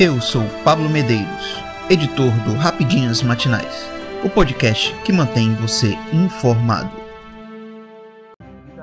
Eu sou Pablo Medeiros, editor do Rapidinhas Matinais, o podcast que mantém você informado.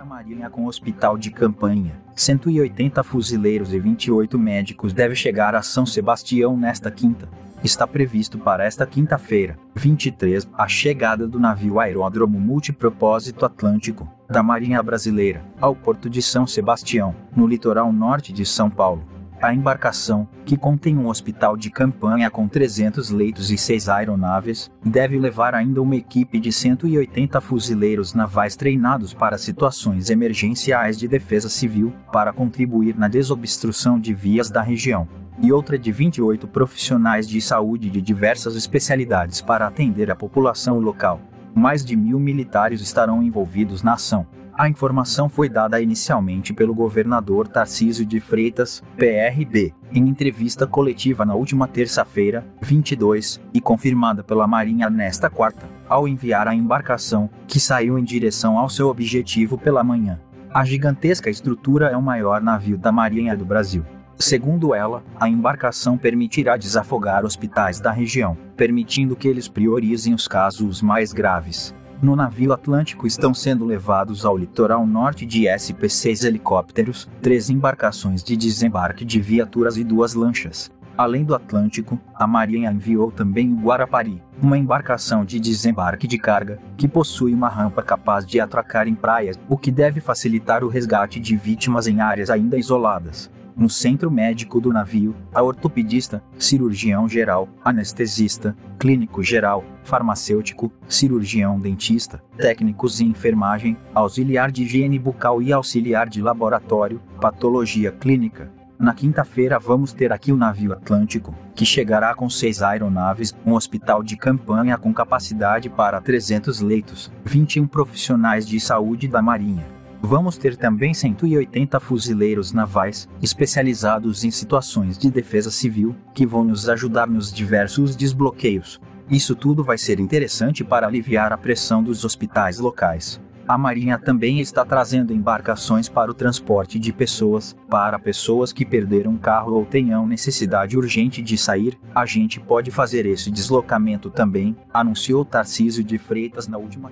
Marinha com hospital de campanha. 180 fuzileiros e 28 médicos devem chegar a São Sebastião nesta quinta. Está previsto para esta quinta-feira, 23, a chegada do navio aeródromo multipropósito Atlântico da Marinha Brasileira ao porto de São Sebastião, no litoral norte de São Paulo. A embarcação, que contém um hospital de campanha com 300 leitos e seis aeronaves, deve levar ainda uma equipe de 180 fuzileiros navais treinados para situações emergenciais de defesa civil, para contribuir na desobstrução de vias da região, e outra de 28 profissionais de saúde de diversas especialidades para atender a população local. Mais de mil militares estarão envolvidos na ação. A informação foi dada inicialmente pelo governador Tarcísio de Freitas, PRB, em entrevista coletiva na última terça-feira, 22, e confirmada pela Marinha nesta quarta, ao enviar a embarcação, que saiu em direção ao seu objetivo pela manhã. A gigantesca estrutura é o maior navio da Marinha do Brasil. Segundo ela, a embarcação permitirá desafogar hospitais da região, permitindo que eles priorizem os casos mais graves. No navio Atlântico estão sendo levados ao litoral norte de SP-6 helicópteros, três embarcações de desembarque de viaturas e duas lanchas. Além do Atlântico, a Marinha enviou também o Guarapari, uma embarcação de desembarque de carga, que possui uma rampa capaz de atracar em praias, o que deve facilitar o resgate de vítimas em áreas ainda isoladas no centro médico do navio, a ortopedista, cirurgião geral, anestesista, clínico geral, farmacêutico, cirurgião dentista, técnicos em enfermagem, auxiliar de higiene bucal e auxiliar de laboratório, patologia clínica. Na quinta-feira vamos ter aqui o navio Atlântico, que chegará com seis aeronaves, um hospital de campanha com capacidade para 300 leitos, 21 profissionais de saúde da Marinha, Vamos ter também 180 fuzileiros navais, especializados em situações de defesa civil, que vão nos ajudar nos diversos desbloqueios. Isso tudo vai ser interessante para aliviar a pressão dos hospitais locais. A Marinha também está trazendo embarcações para o transporte de pessoas, para pessoas que perderam um carro ou tenham necessidade urgente de sair. A gente pode fazer esse deslocamento também, anunciou Tarcísio de Freitas na última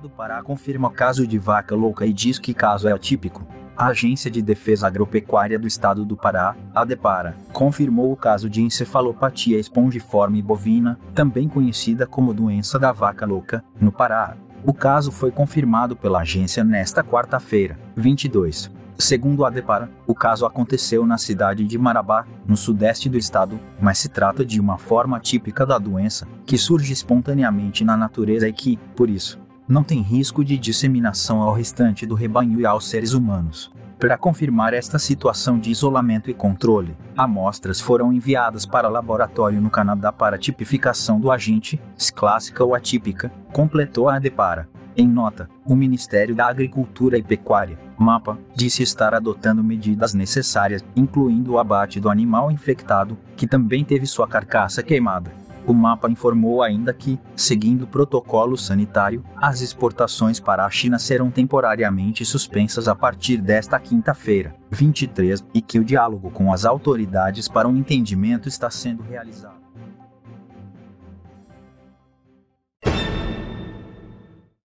do Pará confirma caso de vaca louca e diz que caso é atípico. A Agência de Defesa Agropecuária do Estado do Pará, a DEPARA, confirmou o caso de encefalopatia espongiforme bovina, também conhecida como doença da vaca louca, no Pará. O caso foi confirmado pela agência nesta quarta-feira, 22. Segundo a Depara, o caso aconteceu na cidade de Marabá, no sudeste do estado, mas se trata de uma forma típica da doença, que surge espontaneamente na natureza e que, por isso, não tem risco de disseminação ao restante do rebanho e aos seres humanos. Para confirmar esta situação de isolamento e controle, amostras foram enviadas para laboratório no Canadá para tipificação do agente, se clássica ou atípica, completou a Depara. Em nota, o Ministério da Agricultura e Pecuária, MAPA, disse estar adotando medidas necessárias, incluindo o abate do animal infectado, que também teve sua carcaça queimada. O mapa informou ainda que, seguindo o protocolo sanitário, as exportações para a China serão temporariamente suspensas a partir desta quinta-feira, 23, e que o diálogo com as autoridades para um entendimento está sendo realizado.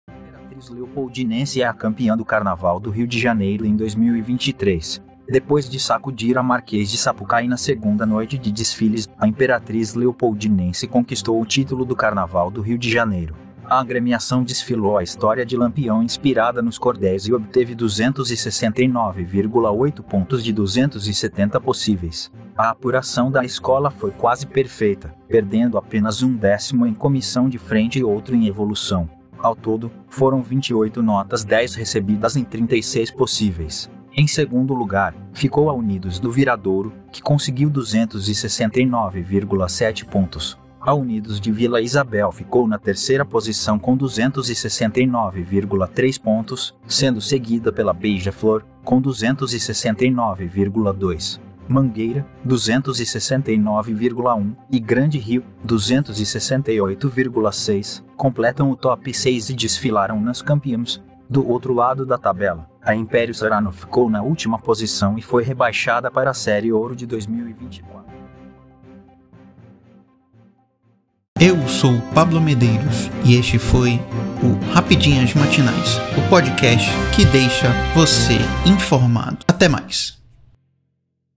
Imperatriz Leopoldinense é a campeã do Carnaval do Rio de Janeiro em 2023. Depois de sacudir a Marquês de Sapucaí na segunda noite de desfiles, a Imperatriz Leopoldinense conquistou o título do Carnaval do Rio de Janeiro. A agremiação desfilou a história de Lampião inspirada nos cordéis e obteve 269,8 pontos de 270 possíveis. A apuração da escola foi quase perfeita, perdendo apenas um décimo em comissão de frente e outro em evolução. Ao todo, foram 28 notas 10 recebidas em 36 possíveis. Em segundo lugar, ficou a Unidos do Viradouro, que conseguiu 269,7 pontos. A Unidos de Vila Isabel ficou na terceira posição com 269,3 pontos, sendo seguida pela Beija-Flor, com 269,2. Mangueira, 269,1 e Grande Rio, 268,6, completam o top 6 e desfilaram nas campeãs, Do outro lado da tabela, a Império Serrano ficou na última posição e foi rebaixada para a Série Ouro de 2024. Eu sou Pablo Medeiros e este foi o Rapidinhas Matinais, o podcast que deixa você informado. Até mais.